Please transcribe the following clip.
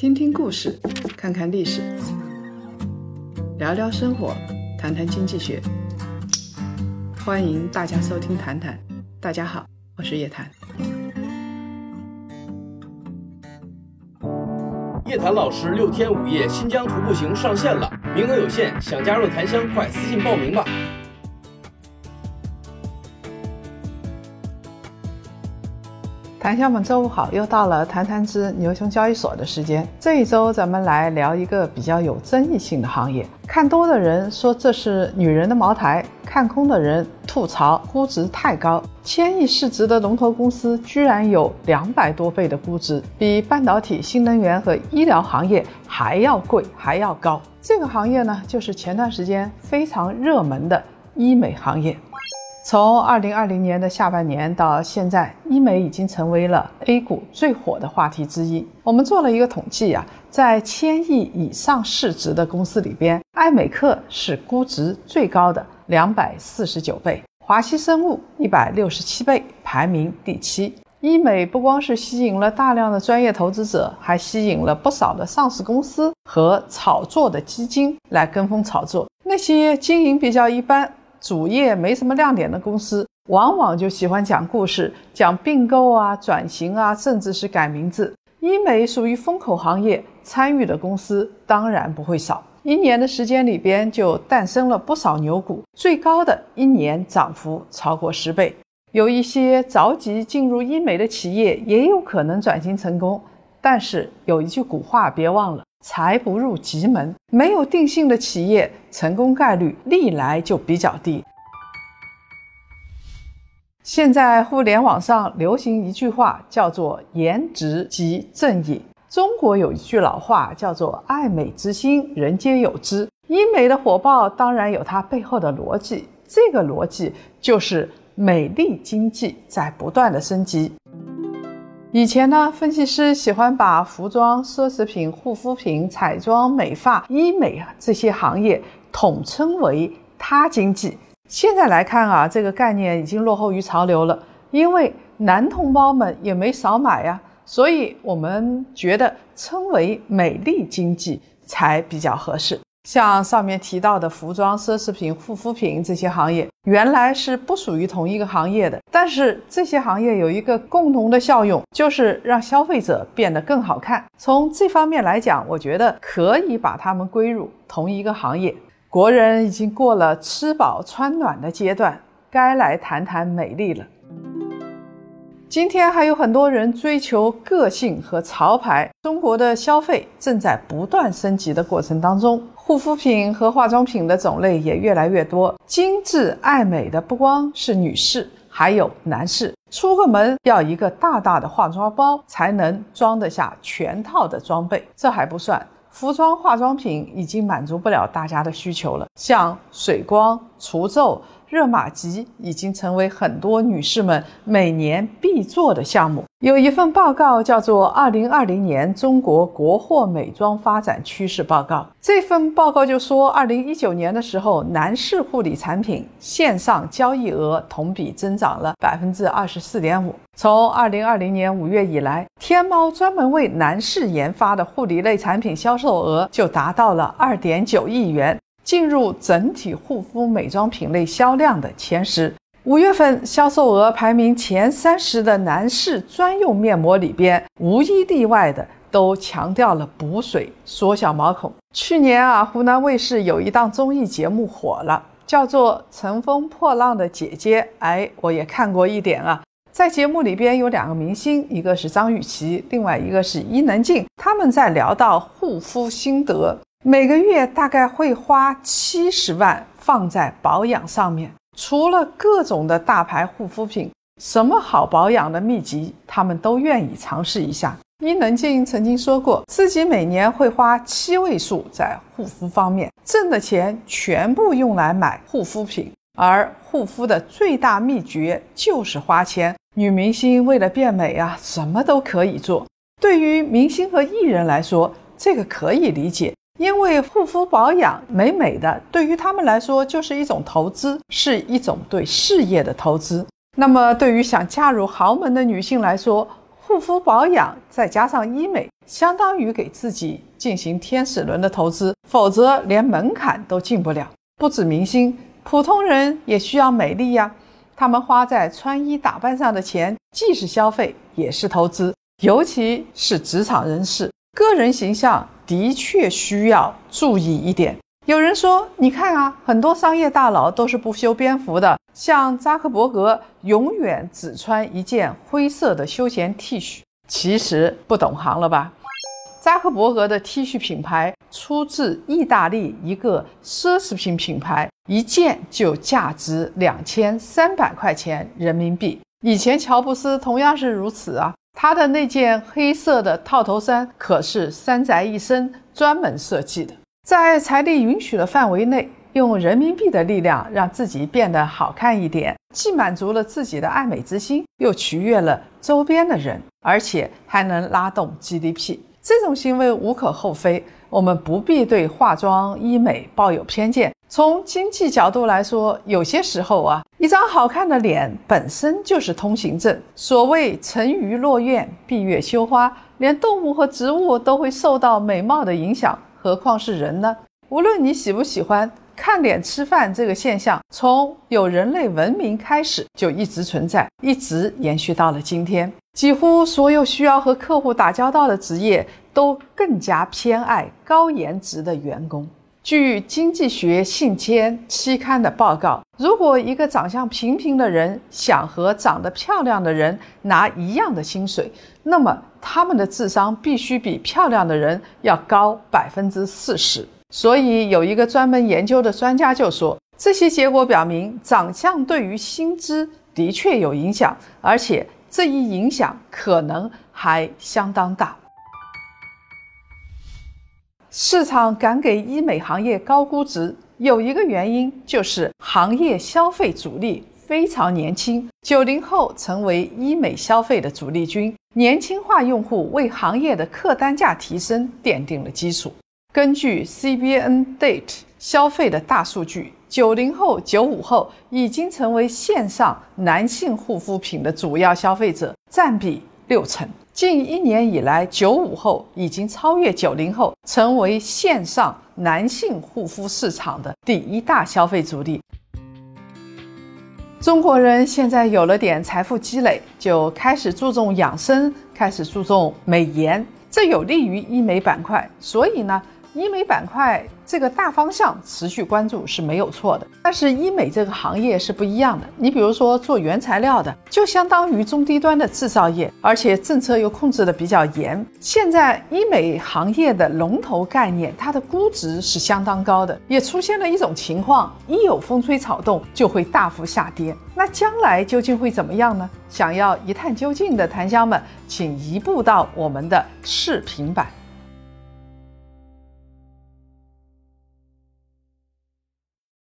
听听故事，看看历史，聊聊生活，谈谈经济学。欢迎大家收听《谈谈》，大家好，我是叶檀。叶檀老师六天五夜新疆徒步行上线了，名额有限，想加入檀香快私信报名吧。檀香们，周五好，又到了谈谈之牛熊交易所的时间。这一周咱们来聊一个比较有争议性的行业。看多的人说这是女人的茅台，看空的人吐槽估值太高。千亿市值的龙头公司居然有两百多倍的估值，比半导体、新能源和医疗行业还要贵，还要高。这个行业呢，就是前段时间非常热门的医美行业。从二零二零年的下半年到现在，医美已经成为了 A 股最火的话题之一。我们做了一个统计啊，在千亿以上市值的公司里边，爱美克是估值最高的，两百四十九倍；华西生物一百六十七倍，排名第七。医美不光是吸引了大量的专业投资者，还吸引了不少的上市公司和炒作的基金来跟风炒作。那些经营比较一般。主业没什么亮点的公司，往往就喜欢讲故事，讲并购啊、转型啊，甚至是改名字。医美属于风口行业，参与的公司当然不会少。一年的时间里边，就诞生了不少牛股，最高的一年涨幅超过十倍。有一些着急进入医美的企业，也有可能转型成功。但是有一句古话，别忘了。财不入急门，没有定性的企业成功概率历来就比较低。现在互联网上流行一句话，叫做“颜值即正义”。中国有一句老话，叫做“爱美之心，人皆有之”。医美的火爆当然有它背后的逻辑，这个逻辑就是美丽经济在不断的升级。以前呢，分析师喜欢把服装、奢侈品、护肤品、彩妆、美发、医美啊这些行业统称为“他经济”。现在来看啊，这个概念已经落后于潮流了，因为男同胞们也没少买呀，所以我们觉得称为“美丽经济”才比较合适。像上面提到的服装、奢侈品、护肤品这些行业，原来是不属于同一个行业的。但是这些行业有一个共同的效用，就是让消费者变得更好看。从这方面来讲，我觉得可以把它们归入同一个行业。国人已经过了吃饱穿暖的阶段，该来谈谈美丽了。今天还有很多人追求个性和潮牌。中国的消费正在不断升级的过程当中。护肤品和化妆品的种类也越来越多，精致爱美的不光是女士，还有男士。出个门要一个大大的化妆包才能装得下全套的装备。这还不算，服装化妆品已经满足不了大家的需求了，像水光、除皱。热玛吉已经成为很多女士们每年必做的项目。有一份报告叫做《二零二零年中国国货美妆发展趋势报告》。这份报告就说，二零一九年的时候，男士护理产品线上交易额同比增长了百分之二十四点五。从二零二零年五月以来，天猫专门为男士研发的护理类产品销售额就达到了二点九亿元。进入整体护肤美妆品类销量的前十。五月份销售额排名前三十的男士专用面膜里边，无一例外的都强调了补水、缩小毛孔。去年啊，湖南卫视有一档综艺节目火了，叫做《乘风破浪的姐姐》。哎，我也看过一点啊。在节目里边有两个明星，一个是张雨绮，另外一个是伊能静，他们在聊到护肤心得。每个月大概会花七十万放在保养上面，除了各种的大牌护肤品，什么好保养的秘籍，他们都愿意尝试一下。伊能静曾经说过，自己每年会花七位数在护肤方面，挣的钱全部用来买护肤品，而护肤的最大秘诀就是花钱。女明星为了变美啊，什么都可以做。对于明星和艺人来说，这个可以理解。因为护肤保养美美的，对于他们来说就是一种投资，是一种对事业的投资。那么，对于想嫁入豪门的女性来说，护肤保养再加上医美，相当于给自己进行天使轮的投资，否则连门槛都进不了。不止明星，普通人也需要美丽呀。他们花在穿衣打扮上的钱，既是消费，也是投资。尤其是职场人士，个人形象的确需要注意一点。有人说：“你看啊，很多商业大佬都是不修边幅的，像扎克伯格，永远只穿一件灰色的休闲 T 恤。”其实不懂行了吧？扎克伯格的 T 恤品牌出自意大利一个奢侈品品牌，一件就价值两千三百块钱人民币。以前乔布斯同样是如此啊。他的那件黑色的套头衫可是山宅一生专门设计的，在财力允许的范围内，用人民币的力量让自己变得好看一点，既满足了自己的爱美之心，又取悦了周边的人，而且还能拉动 GDP。这种行为无可厚非，我们不必对化妆医美抱有偏见。从经济角度来说，有些时候啊，一张好看的脸本身就是通行证。所谓“沉鱼落雁，闭月羞花”，连动物和植物都会受到美貌的影响，何况是人呢？无论你喜不喜欢看脸吃饭，这个现象从有人类文明开始就一直存在，一直延续到了今天。几乎所有需要和客户打交道的职业，都更加偏爱高颜值的员工。据《经济学信笺》期刊的报告，如果一个长相平平的人想和长得漂亮的人拿一样的薪水，那么他们的智商必须比漂亮的人要高百分之四十。所以，有一个专门研究的专家就说，这些结果表明，长相对于薪资的确有影响，而且这一影响可能还相当大。市场敢给医美行业高估值，有一个原因就是行业消费主力非常年轻，九零后成为医美消费的主力军，年轻化用户为行业的客单价提升奠定了基础。根据 CBN Date 消费的大数据，九零后、九五后已经成为线上男性护肤品的主要消费者，占比六成。近一年以来，九五后已经超越九零后，成为线上男性护肤市场的第一大消费主力。中国人现在有了点财富积累，就开始注重养生，开始注重美颜，这有利于医美板块。所以呢，医美板块。这个大方向持续关注是没有错的，但是医美这个行业是不一样的。你比如说做原材料的，就相当于中低端的制造业，而且政策又控制的比较严。现在医美行业的龙头概念，它的估值是相当高的，也出现了一种情况：一有风吹草动就会大幅下跌。那将来究竟会怎么样呢？想要一探究竟的檀香们，请移步到我们的视频版。